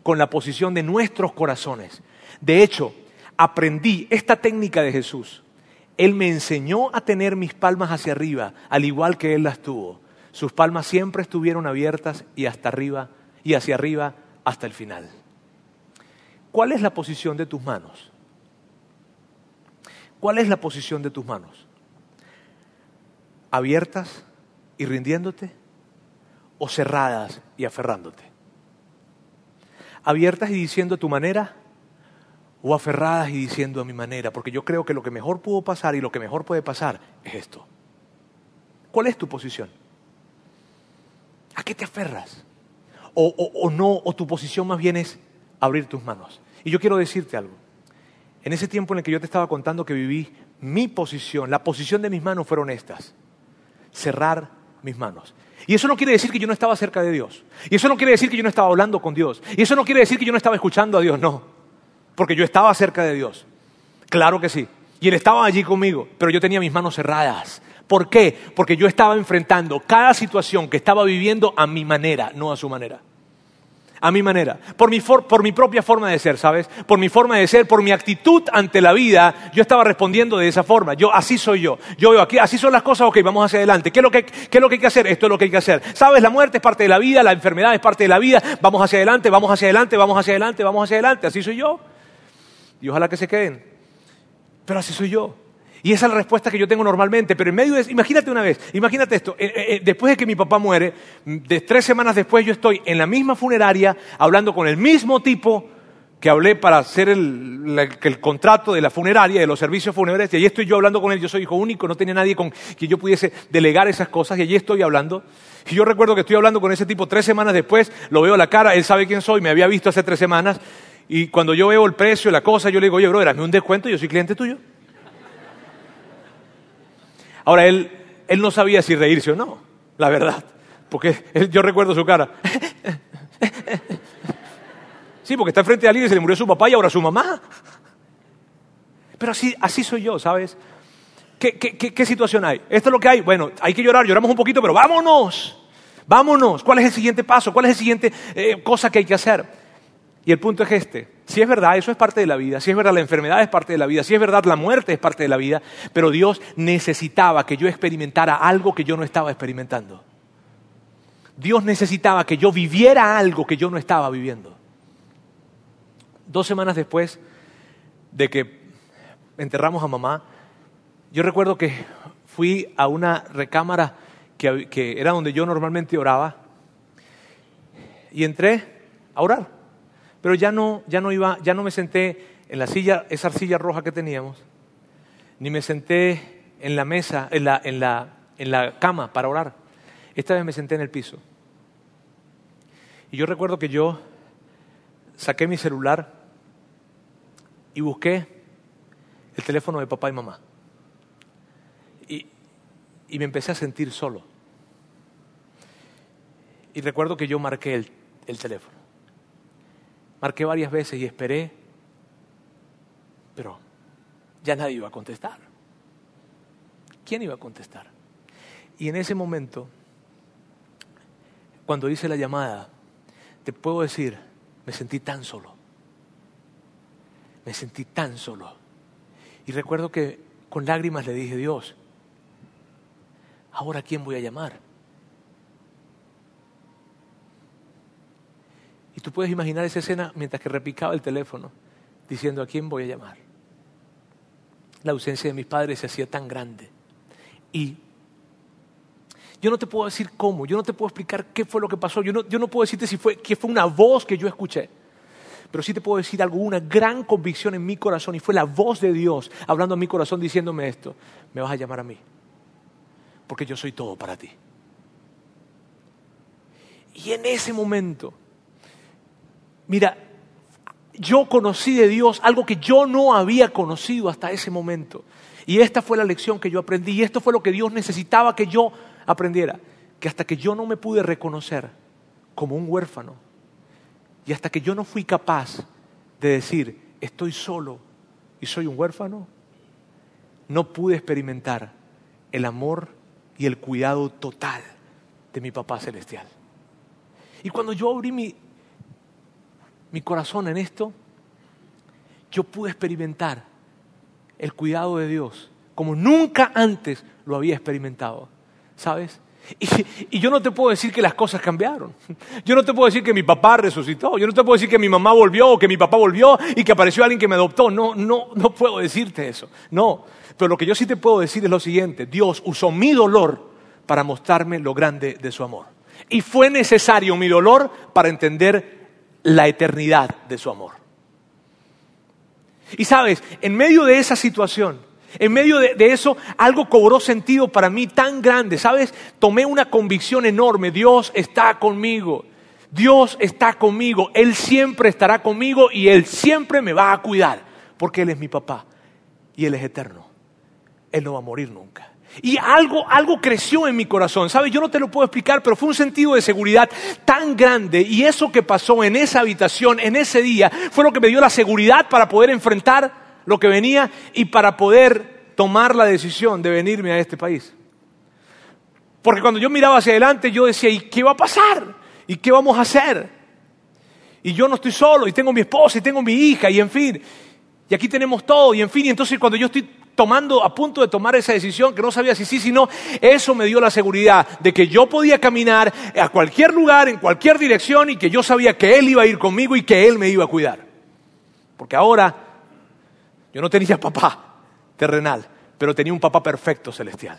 con la posición de nuestros corazones. De hecho, aprendí esta técnica de Jesús. Él me enseñó a tener mis palmas hacia arriba, al igual que Él las tuvo. Sus palmas siempre estuvieron abiertas y hasta arriba y hacia arriba hasta el final. ¿Cuál es la posición de tus manos? ¿Cuál es la posición de tus manos? Abiertas y rindiéndote o cerradas y aferrándote? ¿Abiertas y diciendo a tu manera o aferradas y diciendo a mi manera? Porque yo creo que lo que mejor pudo pasar y lo que mejor puede pasar es esto. ¿Cuál es tu posición? ¿A qué te aferras? O, o, no, o tu posición más bien es abrir tus manos. Y yo quiero decirte algo. En ese tiempo en el que yo te estaba contando que viví, mi posición, la posición de mis manos fueron estas cerrar mis manos. Y eso no quiere decir que yo no estaba cerca de Dios. Y eso no quiere decir que yo no estaba hablando con Dios. Y eso no quiere decir que yo no estaba escuchando a Dios, no. Porque yo estaba cerca de Dios. Claro que sí. Y Él estaba allí conmigo, pero yo tenía mis manos cerradas. ¿Por qué? Porque yo estaba enfrentando cada situación que estaba viviendo a mi manera, no a su manera a mi manera, por mi, por mi, propia forma de ser, ¿sabes? Por mi forma de ser, por mi actitud ante la vida, yo estaba respondiendo de esa forma. Yo, así soy yo. Yo veo aquí, así son las cosas, ok, vamos hacia adelante. ¿Qué es, lo que, ¿Qué es lo que hay que hacer? Esto es lo que hay que hacer. ¿Sabes? La muerte es parte de la vida, la enfermedad es parte de la vida. Vamos hacia adelante, vamos hacia adelante, vamos hacia adelante, vamos hacia adelante. Así soy yo. Y ojalá que se queden. Pero así soy yo. Y esa es la respuesta que yo tengo normalmente. Pero en medio de imagínate una vez, imagínate esto, eh, eh, eh, después de que mi papá muere, de tres semanas después yo estoy en la misma funeraria hablando con el mismo tipo que hablé para hacer el, contrato de la funeraria, de los servicios funerarios, y allí estoy yo hablando con él, yo soy hijo único, no tenía nadie con quien yo pudiese delegar esas cosas, y allí estoy hablando. Y yo recuerdo que estoy hablando con ese tipo tres semanas después, lo veo a la cara, él sabe quién soy, me había visto hace tres semanas, y cuando yo veo el precio, la cosa, yo le digo, oye, bro, hazme un descuento, yo soy cliente tuyo. Ahora, él, él no sabía si reírse o no, la verdad, porque yo recuerdo su cara. Sí, porque está enfrente de alguien y se le murió su papá y ahora su mamá. Pero así, así soy yo, ¿sabes? ¿Qué, qué, situación hay? Esto es lo que hay. Bueno, hay que llorar, lloramos un poquito, pero vámonos. Vámonos. ¿Cuál es el siguiente paso? ¿Cuál es la siguiente eh, cosa que hay que hacer? Y el punto es este. Si es verdad, eso es parte de la vida. Si es verdad, la enfermedad es parte de la vida. Si es verdad, la muerte es parte de la vida. Pero Dios necesitaba que yo experimentara algo que yo no estaba experimentando. Dios necesitaba que yo viviera algo que yo no estaba viviendo. Dos semanas después de que enterramos a mamá, yo recuerdo que fui a una recámara que, que era donde yo normalmente oraba y entré a orar. Pero ya no, ya no iba, ya no me senté en la silla, esa silla roja que teníamos, ni me senté en la mesa, en la, en la, en la cama para orar. Esta vez me senté en el piso. Y yo recuerdo que yo saqué mi celular y busqué el teléfono de papá y mamá. Y, y me empecé a sentir solo. Y recuerdo que yo marqué el, el teléfono. Marqué varias veces y esperé, pero ya nadie iba a contestar. ¿Quién iba a contestar? Y en ese momento, cuando hice la llamada, te puedo decir, me sentí tan solo. Me sentí tan solo. Y recuerdo que con lágrimas le dije, Dios, ¿ahora quién voy a llamar? Tú puedes imaginar esa escena mientras que repicaba el teléfono, diciendo a quién voy a llamar. La ausencia de mis padres se hacía tan grande. Y yo no te puedo decir cómo, yo no te puedo explicar qué fue lo que pasó, yo no, yo no puedo decirte si fue, que fue una voz que yo escuché. Pero sí te puedo decir algo, una gran convicción en mi corazón y fue la voz de Dios hablando a mi corazón diciéndome esto, me vas a llamar a mí, porque yo soy todo para ti. Y en ese momento Mira, yo conocí de Dios algo que yo no había conocido hasta ese momento. Y esta fue la lección que yo aprendí. Y esto fue lo que Dios necesitaba que yo aprendiera. Que hasta que yo no me pude reconocer como un huérfano, y hasta que yo no fui capaz de decir, estoy solo y soy un huérfano, no pude experimentar el amor y el cuidado total de mi papá celestial. Y cuando yo abrí mi, mi corazón en esto, yo pude experimentar el cuidado de Dios como nunca antes lo había experimentado. ¿Sabes? Y, yo no te puedo decir que las cosas cambiaron. Yo no te puedo decir que mi papá resucitó. Yo no te puedo decir que mi mamá volvió o que mi papá volvió y que apareció alguien que me adoptó. No, no, no puedo decirte eso. No. Pero lo que yo sí te puedo decir es lo siguiente. Dios usó mi dolor para mostrarme lo grande de su amor. Y fue necesario mi dolor para entender la eternidad de su amor. Y sabes, en medio de esa situación, en medio de, eso, algo cobró sentido para mí tan grande, ¿sabes? Tomé una convicción enorme, Dios está conmigo, Dios está conmigo, Él siempre estará conmigo y Él siempre me va a cuidar, porque Él es mi papá y Él es eterno, Él no va a morir nunca. Y algo, algo creció en mi corazón, ¿sabes? Yo no te lo puedo explicar, pero fue un sentido de seguridad tan grande y eso que pasó en esa habitación, en ese día, fue lo que me dio la seguridad para poder enfrentar lo que venía y para poder tomar la decisión de venirme a este país. Porque cuando yo miraba hacia adelante, yo decía, ¿y qué va a pasar? ¿Y qué vamos a hacer? Y yo no estoy solo, y tengo mi esposa, y tengo mi hija, y en fin. Y aquí tenemos todo, y en fin, y entonces cuando yo estoy tomando, a punto de tomar esa decisión, que no sabía si sí, si no, eso me dio la seguridad de que yo podía caminar a cualquier lugar, en cualquier dirección, y que yo sabía que Él iba a ir conmigo y que Él me iba a cuidar. Porque ahora yo no tenía papá terrenal, pero tenía un papá perfecto celestial.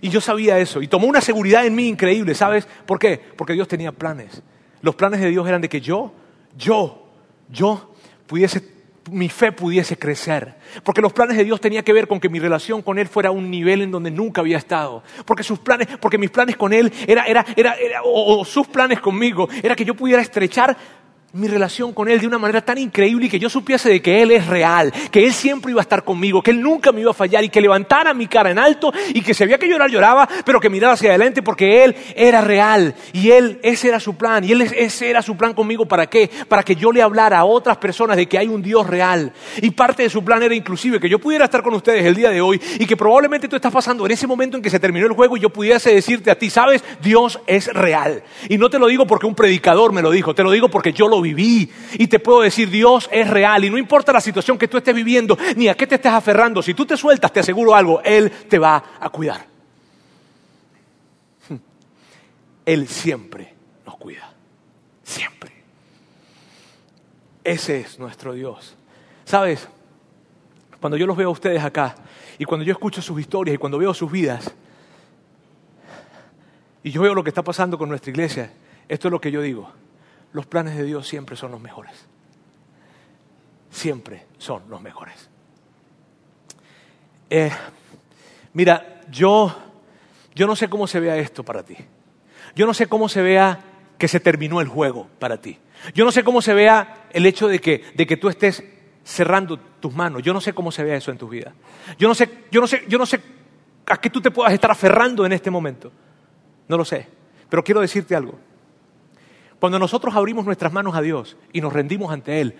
Y yo sabía eso, y tomó una seguridad en mí increíble, ¿sabes? ¿Por qué? Porque Dios tenía planes. Los planes de Dios eran de que yo, yo, yo pudiese mi fe pudiese crecer. Porque los planes de Dios tenían que ver con que mi relación con Él fuera un nivel en donde nunca había estado. Porque sus planes, porque mis planes con Él era, era, era, o sus planes conmigo, era que yo pudiera estrechar mi relación con Él de una manera tan increíble y que yo supiese de que Él es real, que Él siempre iba a estar conmigo, que Él nunca me iba a fallar y que levantara mi cara en alto y que si había que llorar, lloraba, pero que mirara hacia adelante porque Él era real y Él, ese era su plan y Él, ese era su plan conmigo. ¿Para qué? Para que yo le hablara a otras personas de que hay un Dios real. Y parte de su plan era inclusive que yo pudiera estar con ustedes el día de hoy y que probablemente tú estás pasando en ese momento en que se terminó el juego y yo pudiese decirte a ti, sabes, Dios es real. Y no te lo digo porque un predicador me lo dijo, te lo digo porque yo lo viví y te puedo decir, Dios es real y no importa la situación que tú estés viviendo ni a qué te estés aferrando, si tú te sueltas, te aseguro algo, Él te va a cuidar. Él siempre nos cuida, siempre. Ese es nuestro Dios. ¿Sabes? Cuando yo los veo a ustedes acá y cuando yo escucho sus historias y cuando veo sus vidas y yo veo lo que está pasando con nuestra iglesia, esto es lo que yo digo los planes de Dios siempre son los mejores. Siempre son los mejores. Eh, mira, yo, yo no sé cómo se vea esto para ti. Yo no sé cómo se vea que se terminó el juego para ti. Yo no sé cómo se vea el hecho de que, de que tú estés cerrando tus manos. Yo no sé cómo se vea eso en tu vida. Yo no sé, yo no sé, yo no sé a qué tú te puedas estar aferrando en este momento. No lo sé. Pero quiero decirte algo. Cuando nosotros abrimos nuestras manos a Dios y nos rendimos ante Él,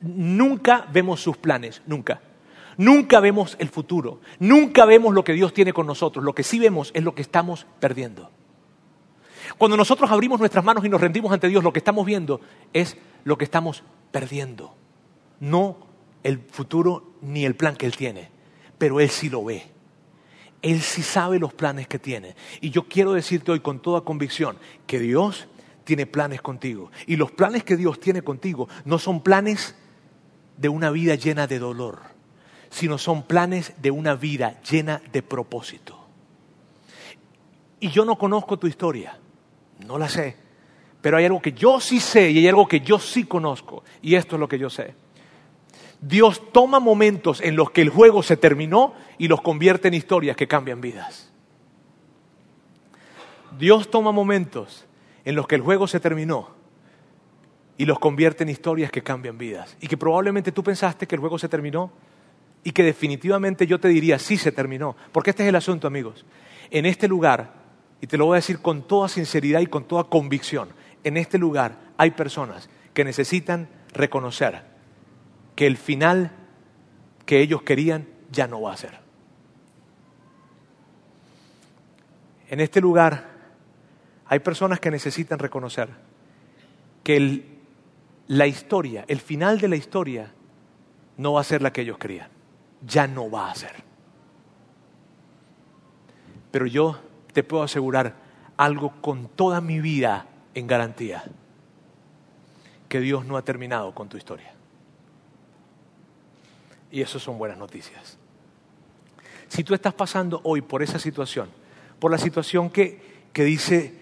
nunca vemos sus planes, nunca. Nunca vemos el futuro, nunca vemos lo que Dios tiene con nosotros. Lo que sí vemos es lo que estamos perdiendo. Cuando nosotros abrimos nuestras manos y nos rendimos ante Dios, lo que estamos viendo es lo que estamos perdiendo. No el futuro ni el plan que Él tiene, pero Él sí lo ve. Él sí sabe los planes que tiene. Y yo quiero decirte hoy con toda convicción que Dios tiene planes contigo. Y los planes que Dios tiene contigo no son planes de una vida llena de dolor, sino son planes de una vida llena de propósito. Y yo no conozco tu historia, no la sé, pero hay algo que yo sí sé y hay algo que yo sí conozco, y esto es lo que yo sé. Dios toma momentos en los que el juego se terminó y los convierte en historias que cambian vidas. Dios toma momentos en los que el juego se terminó y los convierte en historias que cambian vidas. Y que probablemente tú pensaste que el juego se terminó y que definitivamente yo te diría, sí se terminó. Porque este es el asunto, amigos. En este lugar, y te lo voy a decir con toda sinceridad y con toda convicción, en este lugar hay personas que necesitan reconocer que el final que ellos querían ya no va a ser. En este lugar hay personas que necesitan reconocer que la historia, el final de la historia, no va a ser la que ellos querían. Ya no va a ser. Pero yo te puedo asegurar algo con toda mi vida en garantía, que Dios no ha terminado con tu historia. Y eso son buenas noticias. Si tú estás pasando hoy por esa situación, por la situación que, que dice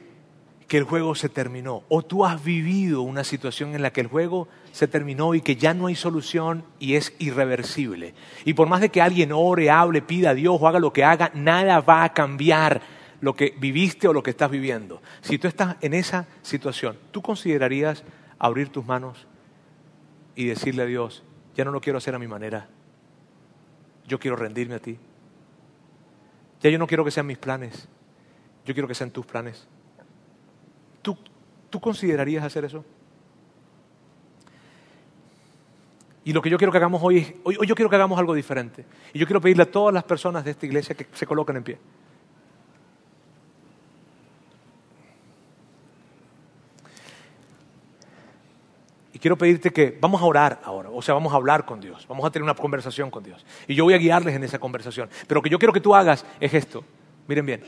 que el juego se terminó, o tú has vivido una situación en la que el juego se terminó y que ya no hay solución y es irreversible. Y por más de que alguien ore, hable, pida a Dios o haga lo que haga, nada va a cambiar lo que viviste o lo que estás viviendo. Si tú estás en esa situación, ¿tú considerarías abrir tus manos y decirle a Dios, ya no lo quiero hacer a mi manera, yo quiero rendirme a ti. Ya yo no quiero que sean mis planes, yo quiero que sean tus planes. ¿Tú, tú considerarías hacer eso? Y lo que yo quiero que hagamos hoy es, hoy, hoy yo quiero que hagamos algo diferente. Y yo quiero pedirle a todas las personas de esta iglesia que se coloquen en pie. Y quiero pedirte que vamos a orar ahora, o sea, vamos a hablar con Dios, vamos a tener una conversación con Dios. Y yo voy a guiarles en esa conversación. Pero lo que yo quiero que tú hagas es esto. Miren bien,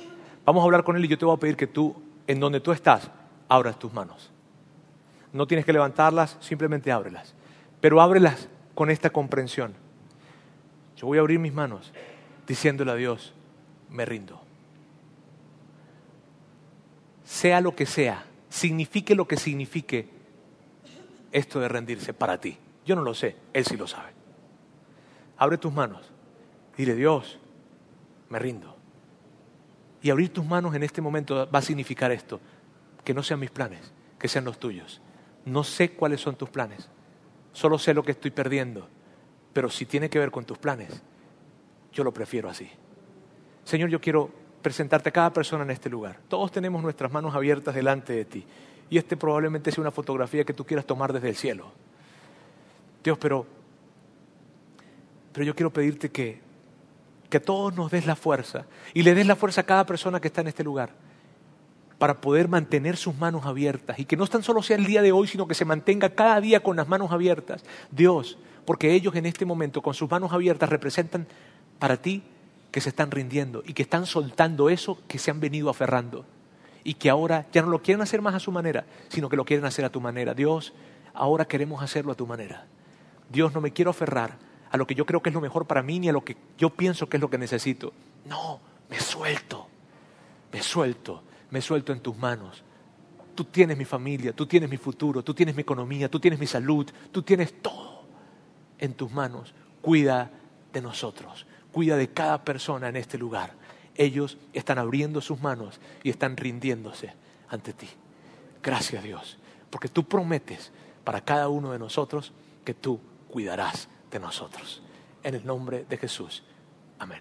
vamos a hablar con Él y yo te voy a pedir que tú, en donde tú estás, abras tus manos. No tienes que levantarlas, simplemente ábrelas. Pero ábrelas con esta comprensión. Yo voy a abrir mis manos diciéndole a Dios, me rindo. Sea lo que sea, signifique lo que signifique, esto de rendirse para ti? Yo no lo sé, Él sí lo sabe. Abre tus manos. Dile, Dios, me rindo. Y abrir tus manos en este momento va a significar esto, que no sean mis planes, que sean los tuyos. No sé cuáles son tus planes, solo sé lo que estoy perdiendo, pero si tiene que ver con tus planes, yo lo prefiero así. Señor, yo quiero presentarte a cada persona en este lugar. Todos tenemos nuestras manos abiertas delante de ti y este probablemente sea una fotografía que tú quieras tomar desde el cielo. Dios, pero, pero yo quiero pedirte que, que todos nos des la fuerza y le des la fuerza a cada persona que está en este lugar para poder mantener sus manos abiertas y que no tan solo sea el día de hoy, sino que se mantenga cada día con las manos abiertas. Dios, porque ellos en este momento con sus manos abiertas representan para ti que se están rindiendo y que están soltando eso que se han venido aferrando y que ahora ya no lo quieren hacer más a su manera, sino que lo quieren hacer a tu manera. Dios, ahora queremos hacerlo a tu manera. Dios, no me quiero aferrar a lo que yo creo que es lo mejor para mí ni a lo que yo pienso que es lo que necesito. No, me suelto, me suelto, me suelto en tus manos. Tú tienes mi familia, tú tienes mi futuro, tú tienes mi economía, tú tienes mi salud, tú tienes todo en tus manos. Cuida de nosotros, cuida de cada persona en este lugar ellos están abriendo sus manos y están rindiéndose ante ti. Gracias Dios, porque tú prometes para cada uno de nosotros que tú cuidarás de nosotros. En el nombre de Jesús. Amén.